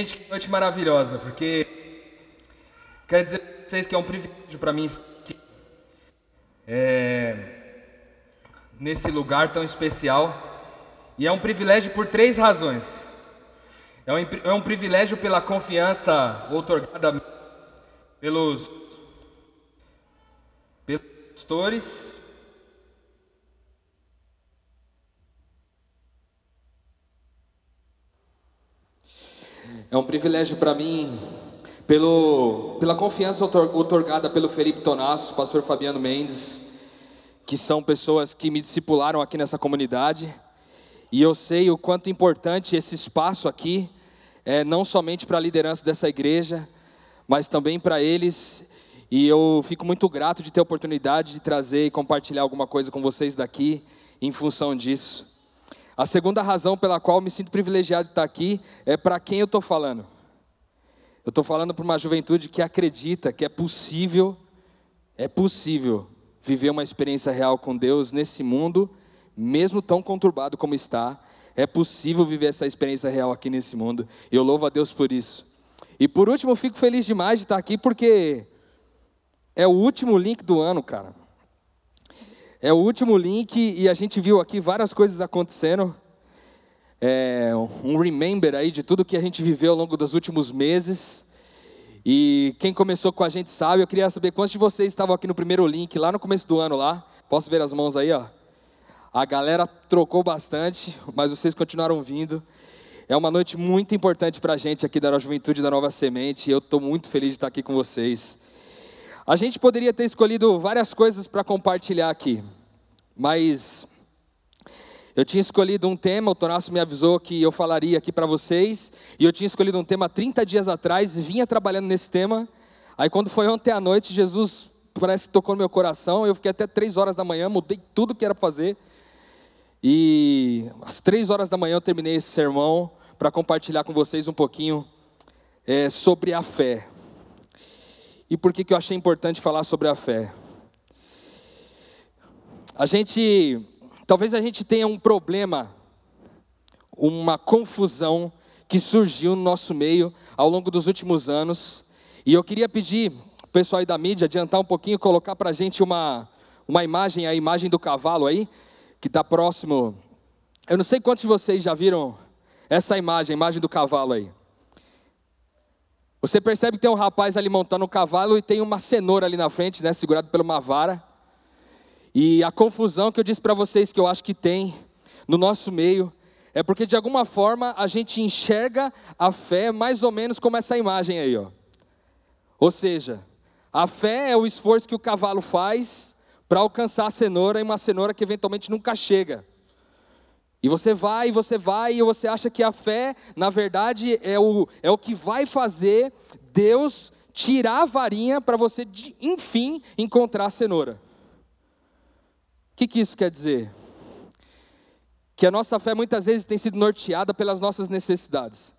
Gente, que noite maravilhosa, porque quero dizer para vocês que é um privilégio para mim estar aqui, é, nesse lugar tão especial. E é um privilégio por três razões. É um, é um privilégio pela confiança outorgada pelos, pelos pastores, É um privilégio para mim, pelo, pela confiança otorgada pelo Felipe Tonasso, pastor Fabiano Mendes, que são pessoas que me discipularam aqui nessa comunidade. E eu sei o quanto importante esse espaço aqui é não somente para a liderança dessa igreja, mas também para eles. E eu fico muito grato de ter a oportunidade de trazer e compartilhar alguma coisa com vocês daqui em função disso. A segunda razão pela qual me sinto privilegiado de estar aqui é para quem eu estou falando. Eu estou falando para uma juventude que acredita que é possível, é possível viver uma experiência real com Deus nesse mundo, mesmo tão conturbado como está. É possível viver essa experiência real aqui nesse mundo. E eu louvo a Deus por isso. E por último, fico feliz demais de estar aqui porque é o último link do ano, cara. É o último link e a gente viu aqui várias coisas acontecendo. É, um remember aí de tudo que a gente viveu ao longo dos últimos meses. E quem começou com a gente sabe, eu queria saber quantos de vocês estavam aqui no primeiro link, lá no começo do ano lá. Posso ver as mãos aí, ó? A galera trocou bastante, mas vocês continuaram vindo. É uma noite muito importante para a gente aqui da Juventude da Nova Semente. Eu estou muito feliz de estar aqui com vocês. A gente poderia ter escolhido várias coisas para compartilhar aqui, mas eu tinha escolhido um tema, o Tonasso me avisou que eu falaria aqui para vocês, e eu tinha escolhido um tema 30 dias atrás, vinha trabalhando nesse tema. Aí quando foi ontem à noite, Jesus parece que tocou no meu coração, eu fiquei até três horas da manhã, mudei tudo que era para fazer. E às três horas da manhã eu terminei esse sermão para compartilhar com vocês um pouquinho é, sobre a fé. E por que, que eu achei importante falar sobre a fé? A gente, talvez a gente tenha um problema, uma confusão que surgiu no nosso meio ao longo dos últimos anos. E eu queria pedir o pessoal aí da mídia adiantar um pouquinho, colocar para a gente uma, uma imagem, a imagem do cavalo aí, que está próximo. Eu não sei quantos de vocês já viram essa imagem, a imagem do cavalo aí. Você percebe que tem um rapaz ali montando um cavalo e tem uma cenoura ali na frente, né, segurado por uma vara. E a confusão que eu disse para vocês que eu acho que tem no nosso meio é porque de alguma forma a gente enxerga a fé mais ou menos como essa imagem aí, ó. Ou seja, a fé é o esforço que o cavalo faz para alcançar a cenoura e uma cenoura que eventualmente nunca chega. E você vai, e você vai, e você acha que a fé, na verdade, é o, é o que vai fazer Deus tirar a varinha para você, enfim, encontrar a cenoura. Que, que isso quer dizer? Que a nossa fé muitas vezes tem sido norteada pelas nossas necessidades.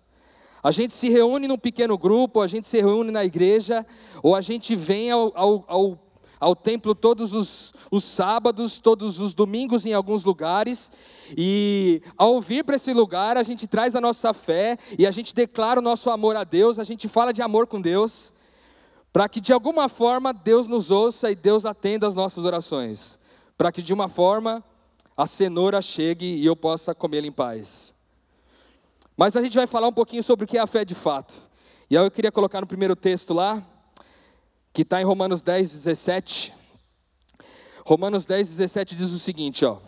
A gente se reúne num pequeno grupo, a gente se reúne na igreja, ou a gente vem ao, ao, ao ao templo todos os, os sábados, todos os domingos em alguns lugares, e ao vir para esse lugar, a gente traz a nossa fé e a gente declara o nosso amor a Deus, a gente fala de amor com Deus, para que de alguma forma Deus nos ouça e Deus atenda as nossas orações, para que de uma forma a cenoura chegue e eu possa comê-la em paz. Mas a gente vai falar um pouquinho sobre o que é a fé de fato. E aí eu queria colocar no primeiro texto lá, que está em Romanos 10, 17. Romanos 10, 17 diz o seguinte, ó.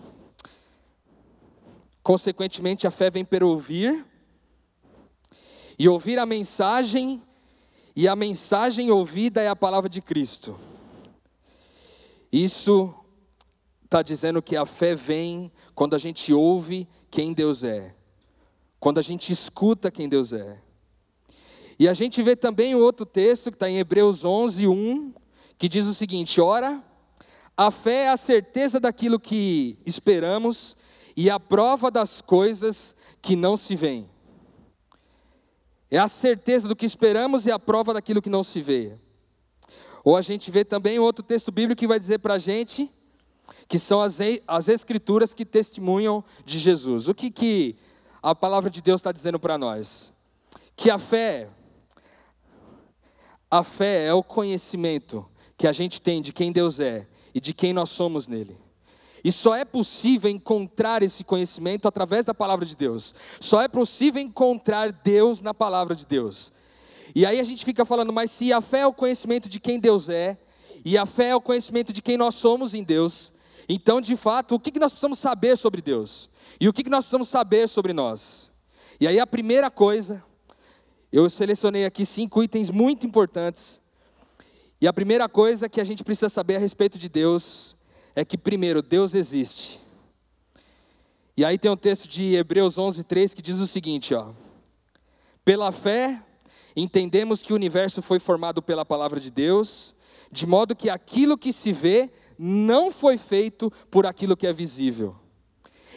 Consequentemente, a fé vem pelo ouvir, e ouvir a mensagem, e a mensagem ouvida é a palavra de Cristo. Isso está dizendo que a fé vem quando a gente ouve quem Deus é, quando a gente escuta quem Deus é. E a gente vê também o outro texto que está em Hebreus 11, 1, que diz o seguinte: Ora, a fé é a certeza daquilo que esperamos e a prova das coisas que não se veem. É a certeza do que esperamos e a prova daquilo que não se vê. Ou a gente vê também outro texto bíblico que vai dizer para a gente que são as, as escrituras que testemunham de Jesus. O que, que a palavra de Deus está dizendo para nós? que a fé, a fé é o conhecimento que a gente tem de quem Deus é e de quem nós somos nele. E só é possível encontrar esse conhecimento através da palavra de Deus. Só é possível encontrar Deus na palavra de Deus. E aí a gente fica falando, mas se a fé é o conhecimento de quem Deus é, e a fé é o conhecimento de quem nós somos em Deus, então de fato, o que nós precisamos saber sobre Deus? E o que nós precisamos saber sobre nós? E aí a primeira coisa, eu selecionei aqui cinco itens muito importantes. E a primeira coisa que a gente precisa saber a respeito de Deus é que, primeiro, Deus existe. E aí tem um texto de Hebreus 11, 3 que diz o seguinte: ó, Pela fé, entendemos que o universo foi formado pela palavra de Deus, de modo que aquilo que se vê não foi feito por aquilo que é visível.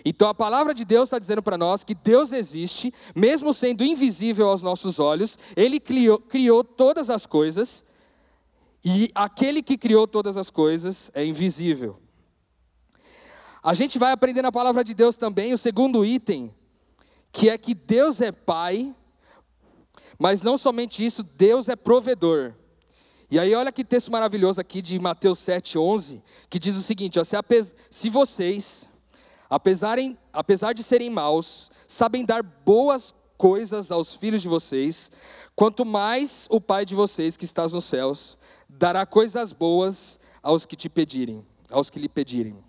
Então a palavra de Deus está dizendo para nós que Deus existe, mesmo sendo invisível aos nossos olhos, Ele criou, criou todas as coisas, e aquele que criou todas as coisas é invisível. A gente vai aprender na palavra de Deus também o segundo item, que é que Deus é Pai, mas não somente isso, Deus é provedor. E aí, olha que texto maravilhoso aqui de Mateus 7,11, que diz o seguinte: ó, se, se vocês, apesarem, apesar de serem maus, sabem dar boas coisas aos filhos de vocês, quanto mais o Pai de vocês que está nos céus dará coisas boas aos que te pedirem, aos que lhe pedirem.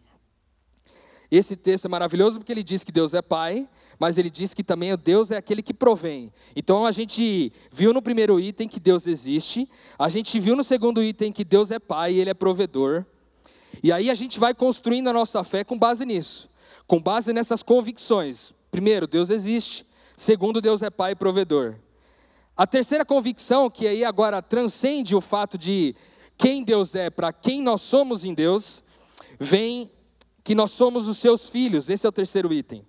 Esse texto é maravilhoso porque ele diz que Deus é Pai, mas ele diz que também Deus é aquele que provém. Então a gente viu no primeiro item que Deus existe, a gente viu no segundo item que Deus é Pai e Ele é provedor. E aí a gente vai construindo a nossa fé com base nisso, com base nessas convicções. Primeiro, Deus existe. Segundo, Deus é Pai e provedor. A terceira convicção, que aí agora transcende o fato de quem Deus é para quem nós somos em Deus, vem que nós somos os seus filhos. Esse é o terceiro item.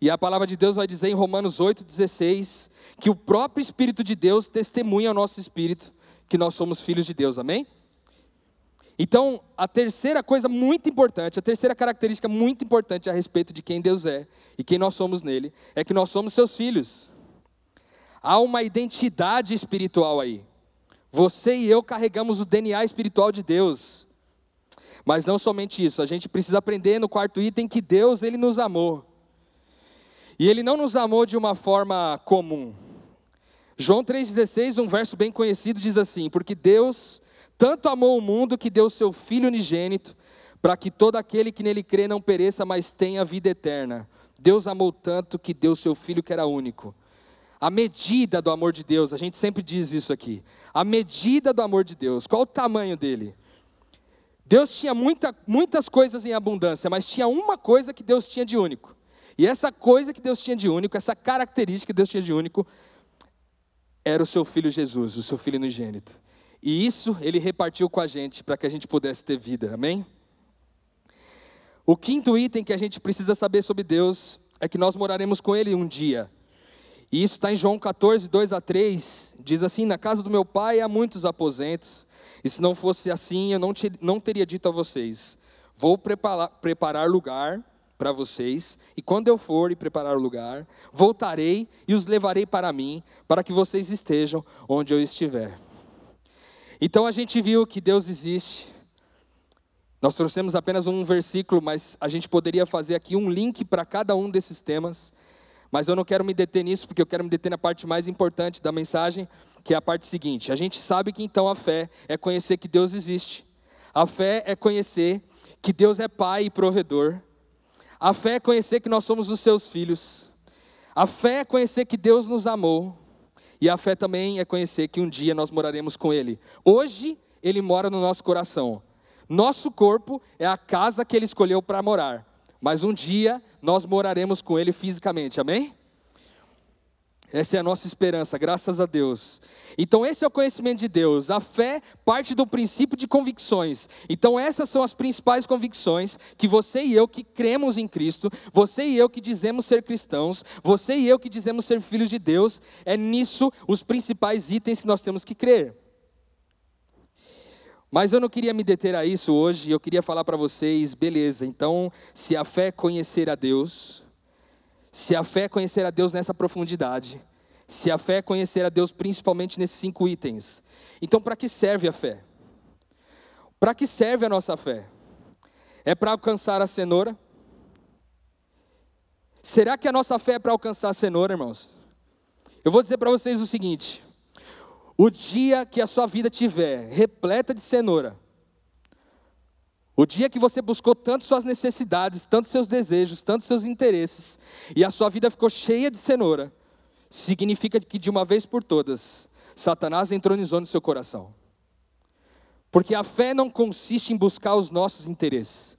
E a palavra de Deus vai dizer em Romanos 8,16 que o próprio Espírito de Deus testemunha ao nosso espírito que nós somos filhos de Deus, amém? Então, a terceira coisa muito importante, a terceira característica muito importante a respeito de quem Deus é e quem nós somos nele, é que nós somos seus filhos. Há uma identidade espiritual aí. Você e eu carregamos o DNA espiritual de Deus. Mas não somente isso, a gente precisa aprender no quarto item que Deus ele nos amou. E ele não nos amou de uma forma comum. João 3,16, um verso bem conhecido, diz assim: Porque Deus tanto amou o mundo que deu seu Filho unigênito, para que todo aquele que nele crê não pereça, mas tenha vida eterna. Deus amou tanto que deu seu Filho que era único. A medida do amor de Deus, a gente sempre diz isso aqui. A medida do amor de Deus, qual o tamanho dele? Deus tinha muita, muitas coisas em abundância, mas tinha uma coisa que Deus tinha de único. E essa coisa que Deus tinha de único, essa característica que Deus tinha de único, era o seu filho Jesus, o seu filho unigênito. E isso ele repartiu com a gente para que a gente pudesse ter vida, amém? O quinto item que a gente precisa saber sobre Deus é que nós moraremos com Ele um dia. E isso está em João 14, 2 a 3. Diz assim: Na casa do meu pai há muitos aposentos. E se não fosse assim, eu não, te, não teria dito a vocês: Vou preparar, preparar lugar para vocês, e quando eu for e preparar o lugar, voltarei e os levarei para mim, para que vocês estejam onde eu estiver. Então a gente viu que Deus existe. Nós trouxemos apenas um versículo, mas a gente poderia fazer aqui um link para cada um desses temas. Mas eu não quero me deter nisso, porque eu quero me deter na parte mais importante da mensagem, que é a parte seguinte. A gente sabe que então a fé é conhecer que Deus existe. A fé é conhecer que Deus é Pai e provedor. A fé é conhecer que nós somos os seus filhos. A fé é conhecer que Deus nos amou. E a fé também é conhecer que um dia nós moraremos com Ele. Hoje, Ele mora no nosso coração. Nosso corpo é a casa que Ele escolheu para morar mas um dia nós moraremos com Ele fisicamente, amém? Essa é a nossa esperança, graças a Deus. Então, esse é o conhecimento de Deus. A fé parte do princípio de convicções. Então, essas são as principais convicções que você e eu que cremos em Cristo, você e eu que dizemos ser cristãos, você e eu que dizemos ser filhos de Deus, é nisso os principais itens que nós temos que crer. Mas eu não queria me deter a isso hoje, eu queria falar para vocês, beleza, então, se a fé é conhecer a Deus, se a fé é conhecer a Deus nessa profundidade, Se a fé é conhecer a Deus principalmente nesses cinco itens. Então, para que serve a fé? Para que serve a nossa fé? É para alcançar a cenoura? Será que a nossa fé é para alcançar a cenoura, irmãos? Eu vou dizer para vocês o seguinte: o dia que a sua vida tiver repleta de cenoura, o dia que você buscou tanto suas necessidades, tanto seus desejos, tanto seus interesses, e a sua vida ficou cheia de cenoura, significa que de uma vez por todas, Satanás entronizou no seu coração. Porque a fé não consiste em buscar os nossos interesses.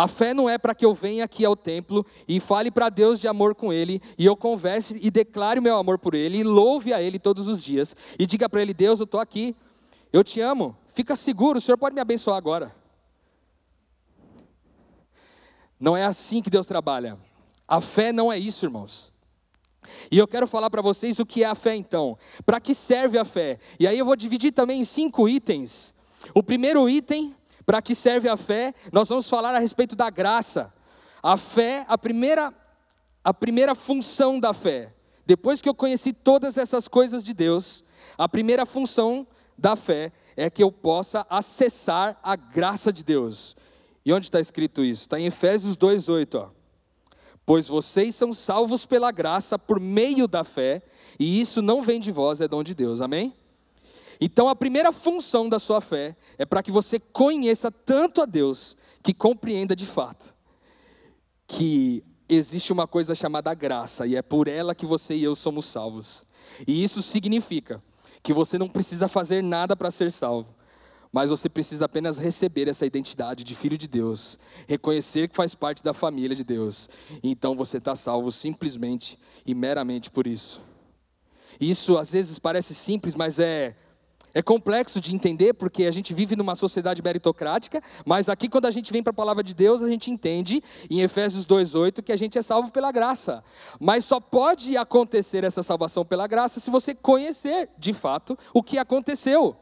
A fé não é para que eu venha aqui ao templo e fale para Deus de amor com Ele, e eu converse e declare o meu amor por Ele, e louve a Ele todos os dias, e diga para Ele: Deus, eu estou aqui, eu te amo, fica seguro, o Senhor pode me abençoar agora. Não é assim que Deus trabalha. A fé não é isso, irmãos. E eu quero falar para vocês o que é a fé então. Para que serve a fé? E aí eu vou dividir também em cinco itens. O primeiro item, para que serve a fé, nós vamos falar a respeito da graça. A fé, a primeira, a primeira função da fé. Depois que eu conheci todas essas coisas de Deus, a primeira função da fé é que eu possa acessar a graça de Deus. E onde está escrito isso? Está em Efésios 2,8. Pois vocês são salvos pela graça por meio da fé, e isso não vem de vós, é dom de Deus. Amém? Então a primeira função da sua fé é para que você conheça tanto a Deus que compreenda de fato que existe uma coisa chamada graça e é por ela que você e eu somos salvos. E isso significa que você não precisa fazer nada para ser salvo mas você precisa apenas receber essa identidade de filho de Deus, reconhecer que faz parte da família de Deus, então você está salvo simplesmente e meramente por isso. Isso às vezes parece simples, mas é é complexo de entender porque a gente vive numa sociedade meritocrática, mas aqui quando a gente vem para a palavra de Deus, a gente entende em Efésios 2:8 que a gente é salvo pela graça. Mas só pode acontecer essa salvação pela graça se você conhecer de fato o que aconteceu.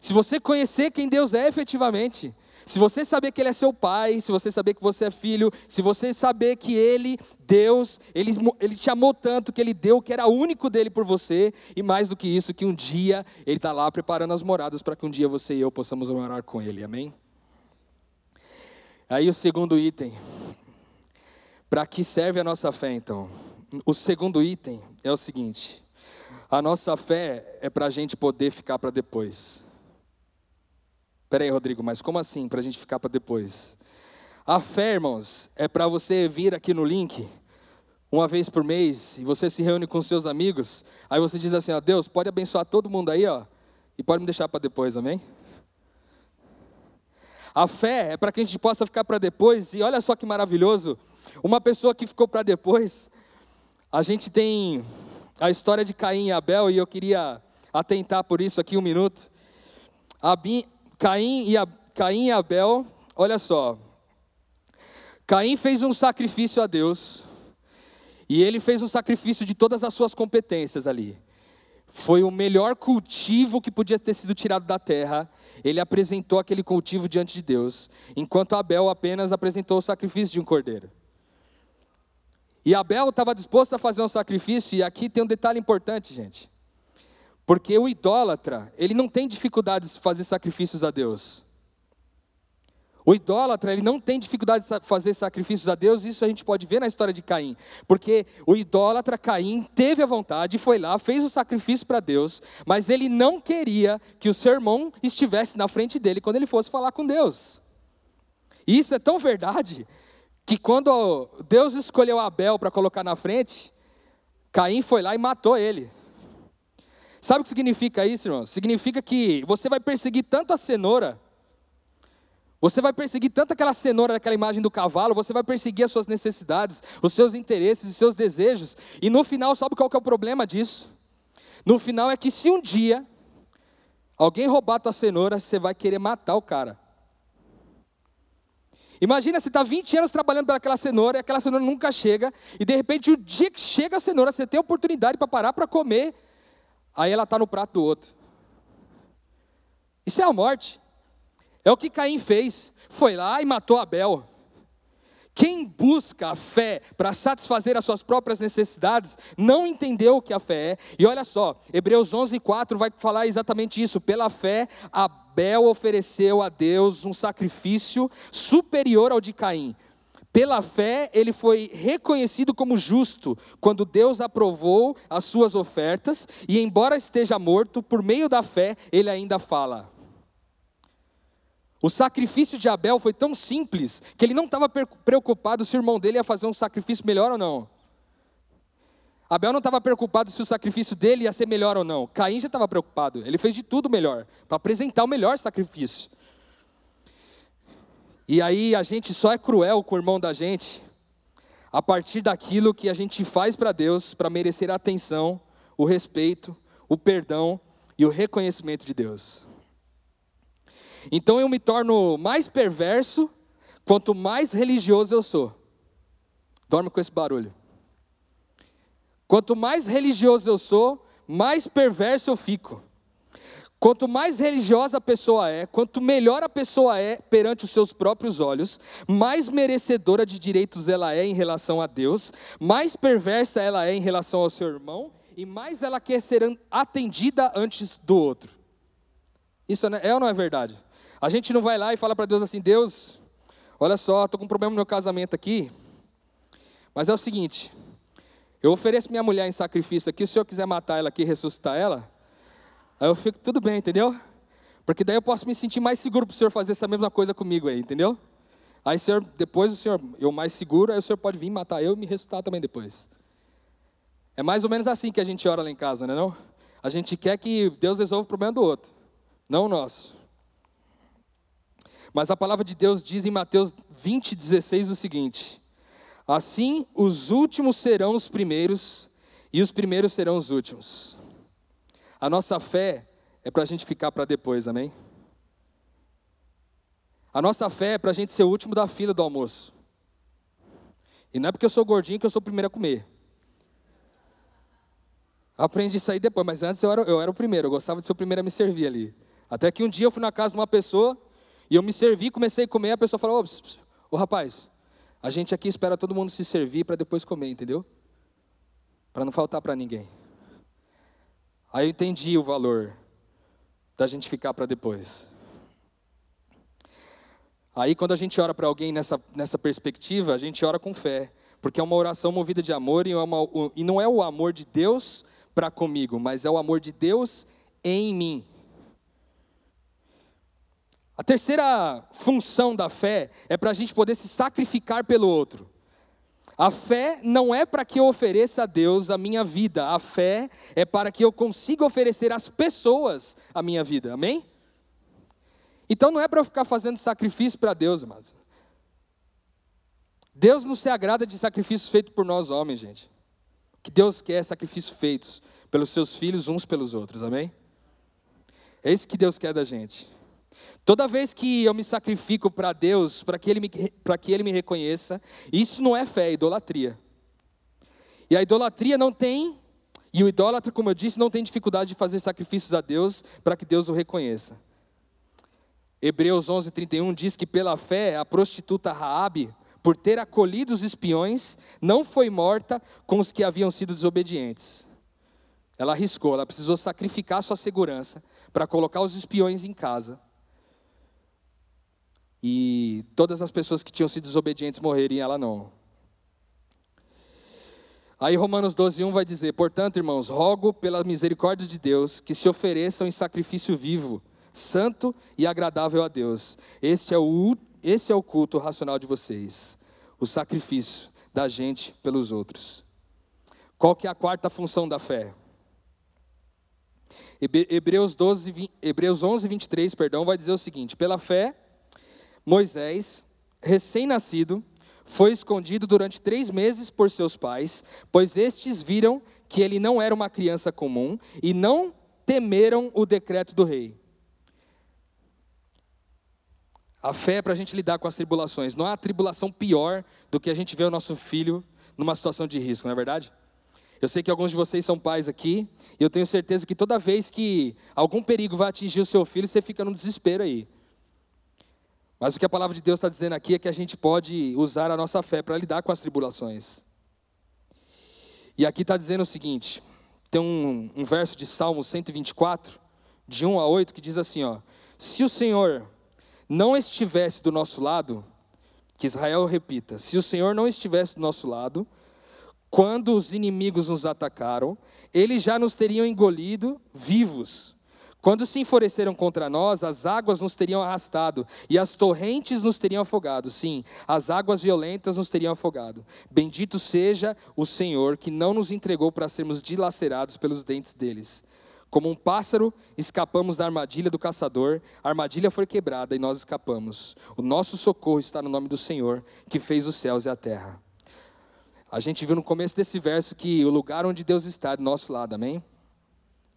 Se você conhecer quem Deus é efetivamente, se você saber que Ele é seu pai, se você saber que você é filho, se você saber que Ele, Deus, Ele, ele te amou tanto que Ele deu o que era único dele por você, e mais do que isso, que um dia Ele está lá preparando as moradas para que um dia você e eu possamos morar com Ele, amém? Aí o segundo item, para que serve a nossa fé então? O segundo item é o seguinte: a nossa fé é para a gente poder ficar para depois. Peraí, Rodrigo, mas como assim? Para a gente ficar para depois. A fé, irmãos, é para você vir aqui no link uma vez por mês e você se reúne com seus amigos. Aí você diz assim: ó, Deus, pode abençoar todo mundo aí, ó, e pode me deixar para depois, amém? A fé é para que a gente possa ficar para depois. E olha só que maravilhoso, uma pessoa que ficou para depois. A gente tem a história de Caim e Abel e eu queria atentar por isso aqui um minuto. Caim e, Caim e Abel, olha só. Caim fez um sacrifício a Deus. E ele fez um sacrifício de todas as suas competências ali. Foi o melhor cultivo que podia ter sido tirado da terra. Ele apresentou aquele cultivo diante de Deus, enquanto Abel apenas apresentou o sacrifício de um cordeiro. E Abel estava disposto a fazer um sacrifício, e aqui tem um detalhe importante, gente. Porque o idólatra, ele não tem dificuldades de fazer sacrifícios a Deus. O idólatra, ele não tem dificuldade de fazer sacrifícios a Deus, isso a gente pode ver na história de Caim. Porque o idólatra Caim teve a vontade, foi lá, fez o sacrifício para Deus, mas ele não queria que o seu irmão estivesse na frente dele quando ele fosse falar com Deus. E isso é tão verdade que quando Deus escolheu Abel para colocar na frente, Caim foi lá e matou ele. Sabe o que significa isso, irmão? Significa que você vai perseguir tanto a cenoura, você vai perseguir tanto aquela cenoura daquela imagem do cavalo, você vai perseguir as suas necessidades, os seus interesses, os seus desejos, e no final, sabe qual que é o problema disso? No final é que se um dia alguém roubar a tua cenoura, você vai querer matar o cara. Imagina você está 20 anos trabalhando pelaquela cenoura e aquela cenoura nunca chega, e de repente o dia que chega a cenoura, você tem a oportunidade para parar para comer, aí ela está no prato do outro. Isso é a morte. É o que Caim fez. Foi lá e matou Abel. Quem busca a fé para satisfazer as suas próprias necessidades não entendeu o que a fé é. E olha só, Hebreus 11:4 vai falar exatamente isso. Pela fé, Abel ofereceu a Deus um sacrifício superior ao de Caim. Pela fé, ele foi reconhecido como justo quando Deus aprovou as suas ofertas, e embora esteja morto, por meio da fé, ele ainda fala. O sacrifício de Abel foi tão simples que ele não estava preocupado se o irmão dele ia fazer um sacrifício melhor ou não. Abel não estava preocupado se o sacrifício dele ia ser melhor ou não. Caim já estava preocupado. Ele fez de tudo melhor para apresentar o melhor sacrifício. E aí a gente só é cruel com o irmão da gente a partir daquilo que a gente faz para Deus para merecer a atenção, o respeito, o perdão e o reconhecimento de Deus. Então eu me torno mais perverso quanto mais religioso eu sou. Dorme com esse barulho. Quanto mais religioso eu sou, mais perverso eu fico. Quanto mais religiosa a pessoa é, quanto melhor a pessoa é perante os seus próprios olhos, mais merecedora de direitos ela é em relação a Deus, mais perversa ela é em relação ao seu irmão e mais ela quer ser atendida antes do outro. Isso é, é ou não é verdade? A gente não vai lá e fala para Deus assim: Deus, olha só, estou com um problema no meu casamento aqui, mas é o seguinte: eu ofereço minha mulher em sacrifício aqui, se o senhor quiser matar ela aqui e ressuscitar ela, aí eu fico tudo bem, entendeu? Porque daí eu posso me sentir mais seguro para o senhor fazer essa mesma coisa comigo aí, entendeu? Aí senhor, depois o senhor, eu mais seguro, aí o senhor pode vir matar eu e me ressuscitar também depois. É mais ou menos assim que a gente ora lá em casa, não é não? A gente quer que Deus resolva o problema do outro, não o nosso. Mas a palavra de Deus diz em Mateus 20, 16 o seguinte: Assim os últimos serão os primeiros, e os primeiros serão os últimos. A nossa fé é para a gente ficar para depois, amém? A nossa fé é para a gente ser o último da fila do almoço. E não é porque eu sou gordinho que eu sou o primeiro a comer. Aprendi isso aí depois, mas antes eu era, eu era o primeiro, eu gostava de ser o primeiro a me servir ali. Até que um dia eu fui na casa de uma pessoa e eu me servi, comecei a comer, a pessoa falou: Ô, ô rapaz, a gente aqui espera todo mundo se servir para depois comer, entendeu? Para não faltar para ninguém. Aí eu entendi o valor da gente ficar para depois. Aí quando a gente ora para alguém nessa, nessa perspectiva, a gente ora com fé, porque é uma oração movida de amor e, é uma, e não é o amor de Deus para comigo, mas é o amor de Deus em mim. A terceira função da fé é para a gente poder se sacrificar pelo outro. A fé não é para que eu ofereça a Deus a minha vida, a fé é para que eu consiga oferecer às pessoas a minha vida, amém? Então não é para eu ficar fazendo sacrifício para Deus, amados. Deus não se agrada de sacrifícios feitos por nós homens, gente. O que Deus quer é sacrifícios feitos pelos seus filhos uns pelos outros, amém? É isso que Deus quer da gente. Toda vez que eu me sacrifico para Deus, para que, ele me, que Ele me reconheça, isso não é fé, é idolatria. E a idolatria não tem, e o idólatra, como eu disse, não tem dificuldade de fazer sacrifícios a Deus para que Deus o reconheça. Hebreus 11:31 diz que pela fé a prostituta Raabe, por ter acolhido os espiões, não foi morta com os que haviam sido desobedientes. Ela arriscou, ela precisou sacrificar sua segurança para colocar os espiões em casa e todas as pessoas que tinham sido desobedientes morreriam, ela não. Aí Romanos 12, 1 vai dizer: Portanto, irmãos, rogo pela misericórdia de Deus que se ofereçam em sacrifício vivo, santo e agradável a Deus. Esse é o, esse é o culto racional de vocês, o sacrifício da gente pelos outros. Qual que é a quarta função da fé? Hebreus, 12, Hebreus 11, 23, perdão, vai dizer o seguinte: Pela fé Moisés, recém-nascido, foi escondido durante três meses por seus pais, pois estes viram que ele não era uma criança comum e não temeram o decreto do rei. A fé é para a gente lidar com as tribulações. Não há tribulação pior do que a gente ver o nosso filho numa situação de risco, não é verdade? Eu sei que alguns de vocês são pais aqui, e eu tenho certeza que toda vez que algum perigo vai atingir o seu filho, você fica no desespero aí. Mas o que a palavra de Deus está dizendo aqui é que a gente pode usar a nossa fé para lidar com as tribulações. E aqui está dizendo o seguinte: tem um, um verso de Salmo 124, de 1 a 8, que diz assim: ó, Se o Senhor não estivesse do nosso lado, que Israel repita, se o Senhor não estivesse do nosso lado, quando os inimigos nos atacaram, eles já nos teriam engolido vivos. Quando se enfureceram contra nós, as águas nos teriam arrastado e as torrentes nos teriam afogado. Sim, as águas violentas nos teriam afogado. Bendito seja o Senhor que não nos entregou para sermos dilacerados pelos dentes deles. Como um pássaro, escapamos da armadilha do caçador, a armadilha foi quebrada e nós escapamos. O nosso socorro está no nome do Senhor, que fez os céus e a terra. A gente viu no começo desse verso que o lugar onde Deus está é do nosso lado, amém?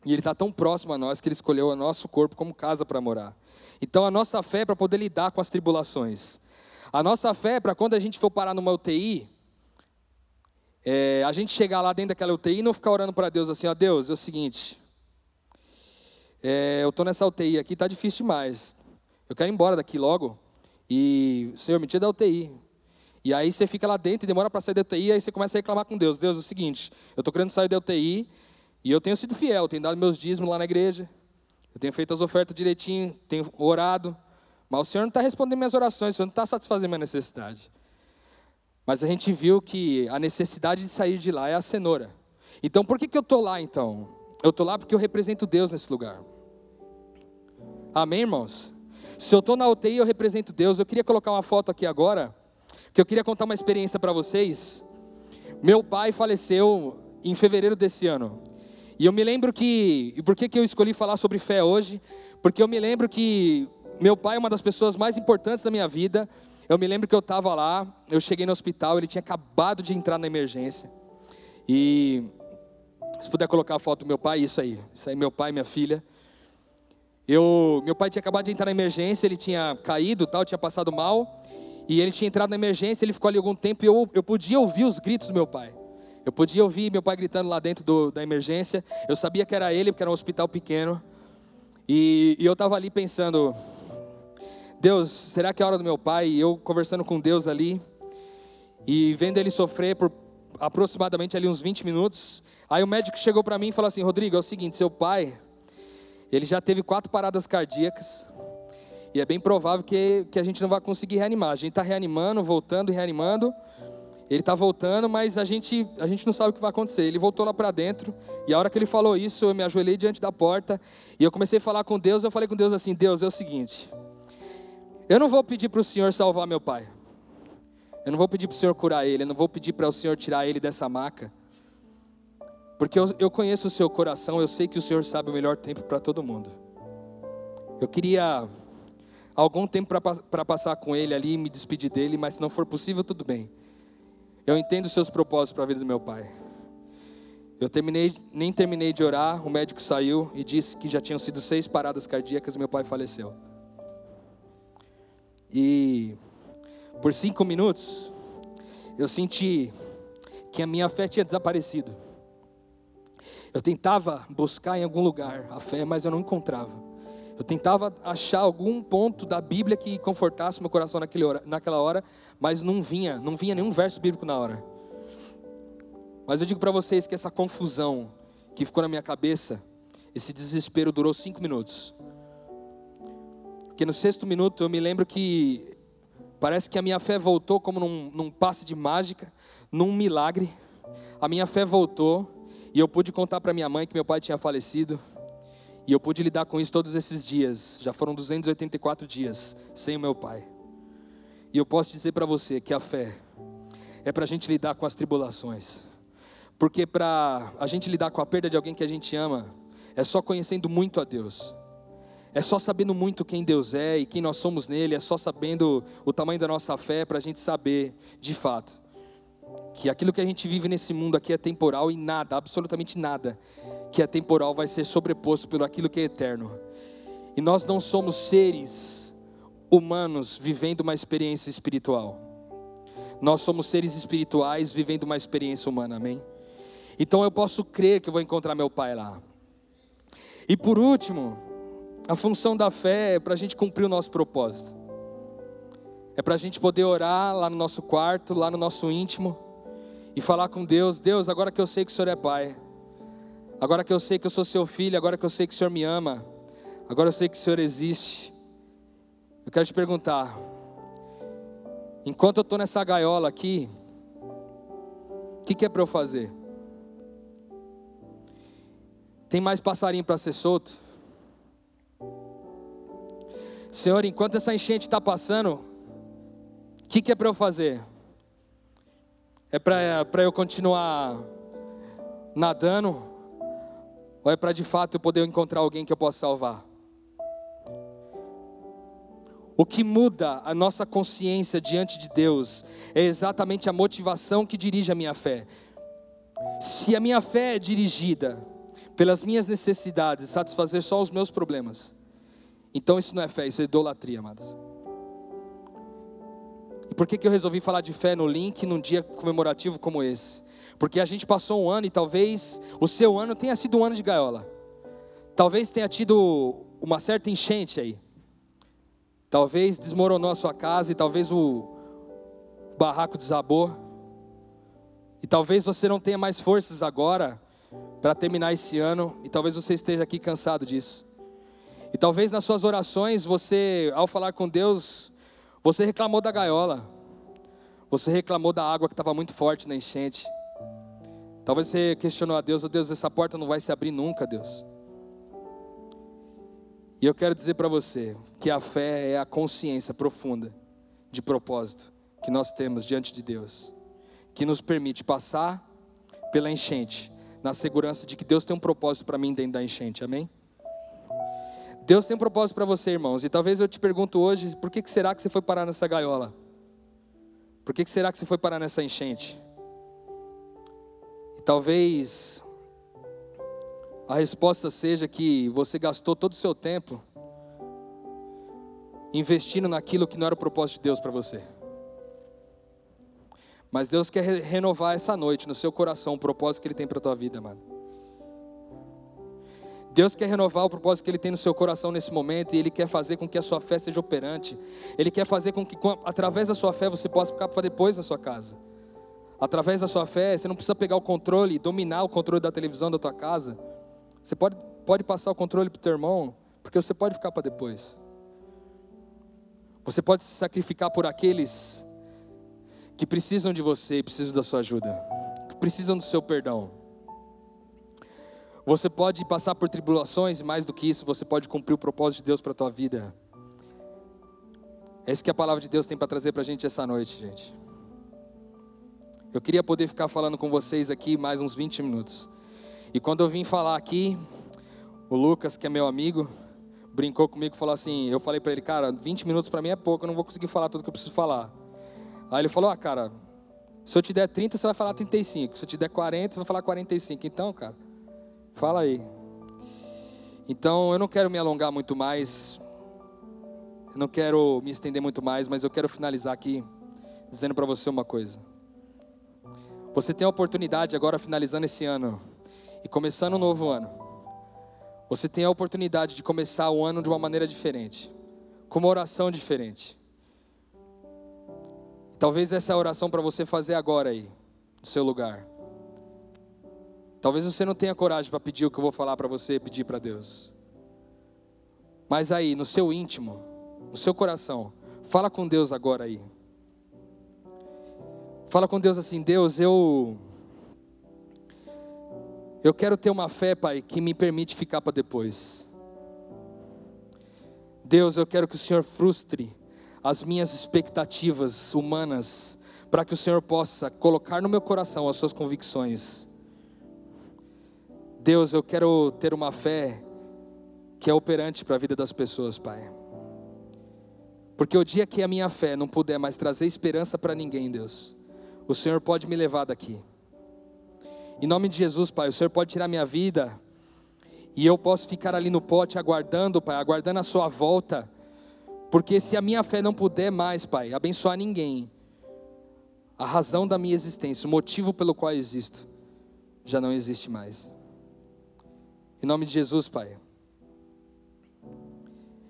E Ele está tão próximo a nós que Ele escolheu o nosso corpo como casa para morar. Então a nossa fé é para poder lidar com as tribulações. A nossa fé é para quando a gente for parar numa UTI, é, a gente chegar lá dentro daquela UTI e não ficar orando para Deus assim, ó Deus, é o seguinte, é, eu estou nessa UTI aqui, está difícil demais. Eu quero ir embora daqui logo. E, Senhor, me tira da UTI. E aí você fica lá dentro e demora para sair da UTI, aí você começa a reclamar com Deus. Deus, é o seguinte, eu estou querendo sair da UTI e eu tenho sido fiel, tenho dado meus dízimos lá na igreja, eu tenho feito as ofertas direitinho, tenho orado, mas o Senhor não está respondendo minhas orações, o Senhor não está satisfazendo minha necessidade. Mas a gente viu que a necessidade de sair de lá é a cenoura. Então por que, que eu estou lá então? Eu estou lá porque eu represento Deus nesse lugar. Amém, irmãos? Se eu estou na UTI, eu represento Deus. Eu queria colocar uma foto aqui agora, que eu queria contar uma experiência para vocês. Meu pai faleceu em fevereiro desse ano. E eu me lembro que. E por que, que eu escolhi falar sobre fé hoje? Porque eu me lembro que meu pai é uma das pessoas mais importantes da minha vida. Eu me lembro que eu estava lá, eu cheguei no hospital, ele tinha acabado de entrar na emergência. E se puder colocar a foto do meu pai, isso aí. Isso aí, meu pai minha filha. Eu, meu pai tinha acabado de entrar na emergência, ele tinha caído, tal, tinha passado mal, e ele tinha entrado na emergência, ele ficou ali algum tempo e eu, eu podia ouvir os gritos do meu pai. Eu podia ouvir meu pai gritando lá dentro do, da emergência. Eu sabia que era ele, porque era um hospital pequeno. E, e eu estava ali pensando, Deus, será que é a hora do meu pai? E eu conversando com Deus ali, e vendo ele sofrer por aproximadamente ali uns 20 minutos. Aí o médico chegou para mim e falou assim: Rodrigo, é o seguinte, seu pai ele já teve quatro paradas cardíacas. E é bem provável que, que a gente não vai conseguir reanimar. A gente está reanimando, voltando e reanimando. Ele está voltando, mas a gente, a gente não sabe o que vai acontecer. Ele voltou lá para dentro. E a hora que ele falou isso, eu me ajoelhei diante da porta. E eu comecei a falar com Deus. Eu falei com Deus assim: Deus, é o seguinte. Eu não vou pedir para o Senhor salvar meu pai. Eu não vou pedir para o Senhor curar ele. Eu não vou pedir para o Senhor tirar ele dessa maca. Porque eu, eu conheço o seu coração, eu sei que o Senhor sabe o melhor tempo para todo mundo. Eu queria algum tempo para passar com ele ali me despedir dele, mas se não for possível, tudo bem. Eu entendo os seus propósitos para a vida do meu pai. Eu terminei, nem terminei de orar, o médico saiu e disse que já tinham sido seis paradas cardíacas e meu pai faleceu. E por cinco minutos eu senti que a minha fé tinha desaparecido. Eu tentava buscar em algum lugar a fé, mas eu não encontrava. Eu tentava achar algum ponto da Bíblia que confortasse meu coração naquele hora, naquela hora, mas não vinha, não vinha nenhum verso bíblico na hora. Mas eu digo para vocês que essa confusão que ficou na minha cabeça, esse desespero durou cinco minutos. Porque no sexto minuto eu me lembro que parece que a minha fé voltou como num, num passe de mágica, num milagre. A minha fé voltou e eu pude contar para minha mãe que meu pai tinha falecido. E eu pude lidar com isso todos esses dias. Já foram 284 dias sem o meu pai. E eu posso dizer para você que a fé é para a gente lidar com as tribulações. Porque para a gente lidar com a perda de alguém que a gente ama, é só conhecendo muito a Deus. É só sabendo muito quem Deus é e quem nós somos nele. É só sabendo o tamanho da nossa fé para a gente saber de fato que aquilo que a gente vive nesse mundo aqui é temporal e nada, absolutamente nada, que é temporal vai ser sobreposto pelo aquilo que é eterno. E nós não somos seres humanos vivendo uma experiência espiritual. Nós somos seres espirituais vivendo uma experiência humana, amém? Então eu posso crer que eu vou encontrar meu pai lá. E por último, a função da fé é para a gente cumprir o nosso propósito. é para a gente poder orar lá no nosso quarto, lá no nosso íntimo, e falar com Deus: Deus, agora que eu sei que o Senhor é Pai, agora que eu sei que eu sou seu filho, agora que eu sei que o Senhor me ama, agora eu sei que o Senhor existe, eu quero te perguntar: enquanto eu estou nessa gaiola aqui, o que, que é para eu fazer? Tem mais passarinho para ser solto? Senhor, enquanto essa enchente está passando, o que, que é para eu fazer? É para eu continuar nadando? Ou é para de fato eu poder encontrar alguém que eu possa salvar? O que muda a nossa consciência diante de Deus é exatamente a motivação que dirige a minha fé. Se a minha fé é dirigida pelas minhas necessidades, satisfazer só os meus problemas. Então isso não é fé, isso é idolatria, amados. E por que, que eu resolvi falar de fé no link num dia comemorativo como esse? Porque a gente passou um ano e talvez o seu ano tenha sido um ano de gaiola. Talvez tenha tido uma certa enchente aí. Talvez desmoronou a sua casa e talvez o barraco desabou. E talvez você não tenha mais forças agora para terminar esse ano, e talvez você esteja aqui cansado disso. E talvez nas suas orações, você, ao falar com Deus, você reclamou da gaiola, você reclamou da água que estava muito forte na enchente. Talvez você questionou a Deus: oh Deus, essa porta não vai se abrir nunca, Deus. E eu quero dizer para você que a fé é a consciência profunda de propósito que nós temos diante de Deus, que nos permite passar pela enchente na segurança de que Deus tem um propósito para mim dentro da enchente, amém? Deus tem um propósito para você, irmãos, e talvez eu te pergunto hoje, por que, será que você foi parar nessa gaiola? Por que será que você foi parar nessa enchente? Talvez a resposta seja que você gastou todo o seu tempo investindo naquilo que não era o propósito de Deus para você. Mas Deus quer renovar essa noite no seu coração o propósito que Ele tem para a tua vida, mano. Deus quer renovar o propósito que Ele tem no seu coração nesse momento e Ele quer fazer com que a sua fé seja operante. Ele quer fazer com que, através da sua fé, você possa ficar para depois na sua casa. Através da sua fé, você não precisa pegar o controle e dominar o controle da televisão da tua casa. Você pode, pode passar o controle para o teu irmão, porque você pode ficar para depois. Você pode se sacrificar por aqueles que precisam de você e precisam da sua ajuda, que precisam do seu perdão. Você pode passar por tribulações e mais do que isso, você pode cumprir o propósito de Deus para a tua vida. É isso que a palavra de Deus tem para trazer para a gente essa noite, gente. Eu queria poder ficar falando com vocês aqui mais uns 20 minutos. E quando eu vim falar aqui, o Lucas, que é meu amigo, brincou comigo e falou assim: eu falei para ele, cara, 20 minutos para mim é pouco, eu não vou conseguir falar tudo que eu preciso falar. Aí ele falou: Ah, cara, se eu te der 30, você vai falar 35. Se eu te der 40, você vai falar 45. Então, cara, fala aí. Então, eu não quero me alongar muito mais. Eu não quero me estender muito mais, mas eu quero finalizar aqui dizendo para você uma coisa. Você tem a oportunidade agora, finalizando esse ano e começando um novo ano. Você tem a oportunidade de começar o ano de uma maneira diferente, com uma oração diferente. Talvez essa é a oração para você fazer agora aí, no seu lugar. Talvez você não tenha coragem para pedir o que eu vou falar para você, pedir para Deus. Mas aí, no seu íntimo, no seu coração, fala com Deus agora aí. Fala com Deus assim: Deus, eu. Eu quero ter uma fé, Pai, que me permite ficar para depois. Deus, eu quero que o Senhor frustre as minhas expectativas humanas, para que o Senhor possa colocar no meu coração as suas convicções. Deus, eu quero ter uma fé que é operante para a vida das pessoas, Pai. Porque o dia que a minha fé não puder mais trazer esperança para ninguém, Deus, o Senhor pode me levar daqui. Em nome de Jesus, Pai, o Senhor pode tirar minha vida e eu posso ficar ali no pote aguardando, Pai, aguardando a Sua volta porque se a minha fé não puder mais, Pai, abençoar ninguém, a razão da minha existência, o motivo pelo qual existo, já não existe mais. Em nome de Jesus, Pai.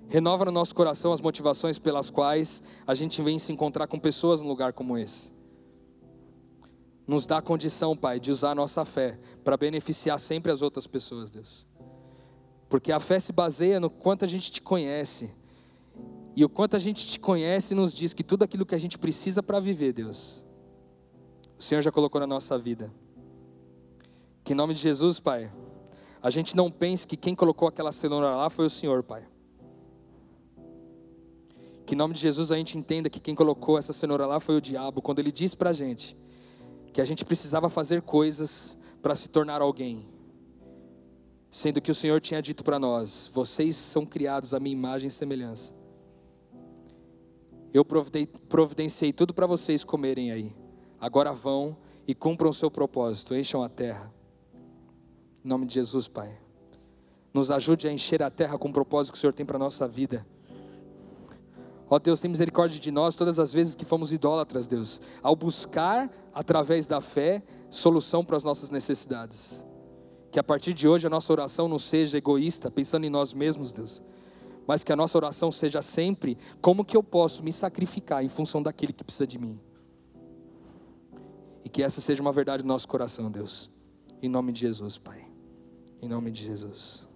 Renova no nosso coração as motivações pelas quais a gente vem se encontrar com pessoas num lugar como esse. Nos dá condição, Pai, de usar a nossa fé para beneficiar sempre as outras pessoas, Deus. Porque a fé se baseia no quanto a gente te conhece. E o quanto a gente te conhece nos diz que tudo aquilo que a gente precisa para viver, Deus, o Senhor já colocou na nossa vida. Que em nome de Jesus, Pai, a gente não pense que quem colocou aquela cenoura lá foi o Senhor, Pai. Que em nome de Jesus a gente entenda que quem colocou essa cenoura lá foi o diabo, quando ele disse para a gente que a gente precisava fazer coisas para se tornar alguém. Sendo que o Senhor tinha dito para nós: vocês são criados à minha imagem e semelhança. Eu providenciei tudo para vocês comerem aí. Agora vão e cumpram o seu propósito, encham a terra. Em nome de Jesus, Pai. Nos ajude a encher a terra com o propósito que o Senhor tem para a nossa vida. Ó Deus, tem misericórdia de nós todas as vezes que fomos idólatras, Deus, ao buscar, através da fé, solução para as nossas necessidades. Que a partir de hoje a nossa oração não seja egoísta, pensando em nós mesmos, Deus, mas que a nossa oração seja sempre como que eu posso me sacrificar em função daquele que precisa de mim. E que essa seja uma verdade no nosso coração, Deus. Em nome de Jesus, Pai. Em nome de Jesus.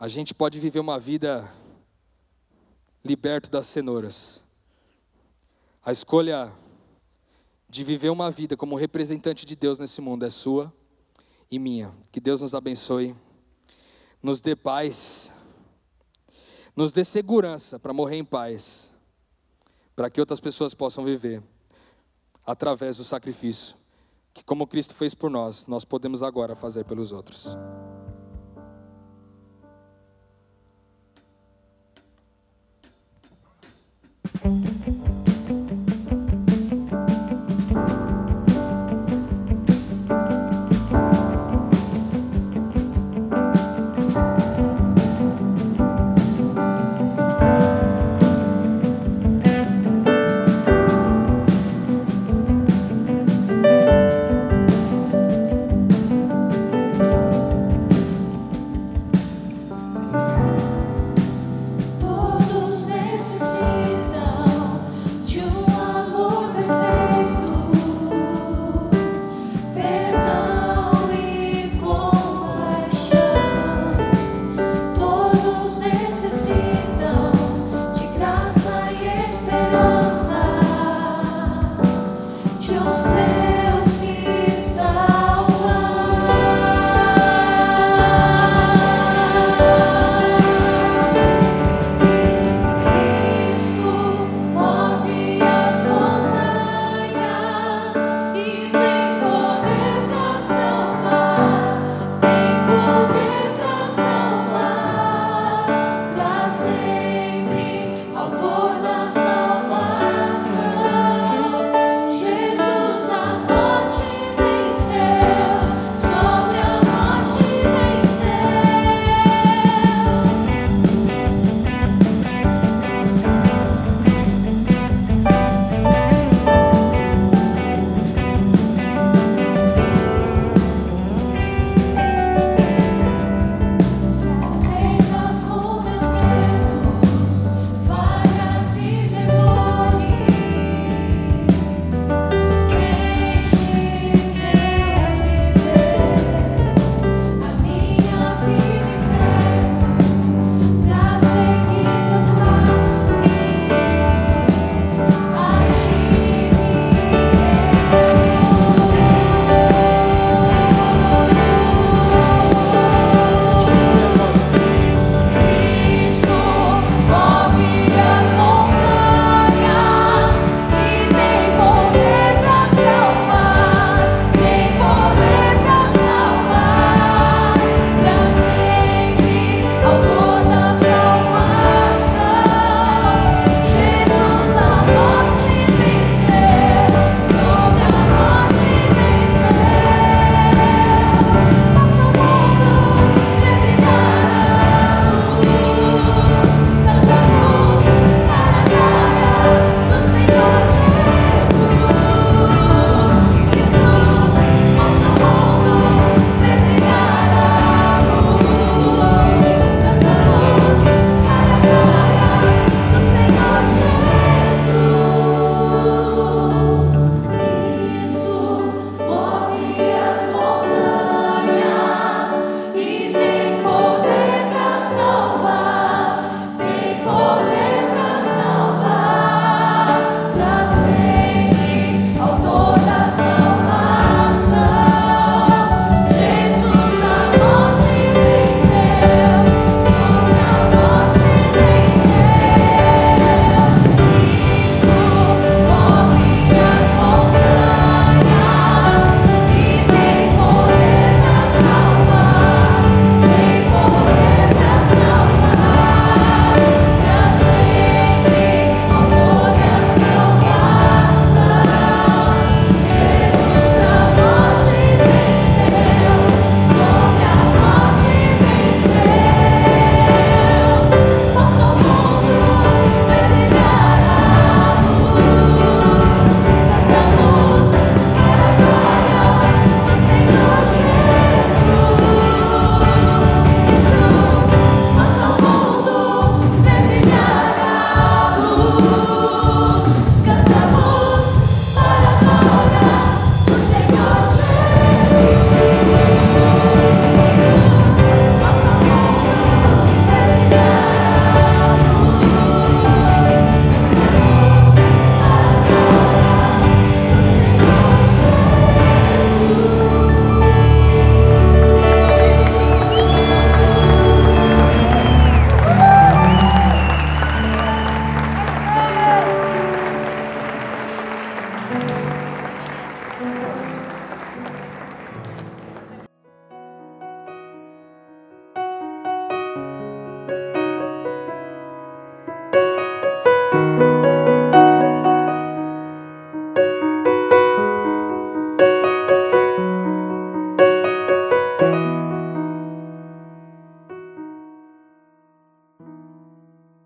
A gente pode viver uma vida liberto das cenouras. A escolha de viver uma vida como representante de Deus nesse mundo é sua e minha. Que Deus nos abençoe, nos dê paz, nos dê segurança para morrer em paz, para que outras pessoas possam viver através do sacrifício que, como Cristo fez por nós, nós podemos agora fazer pelos outros.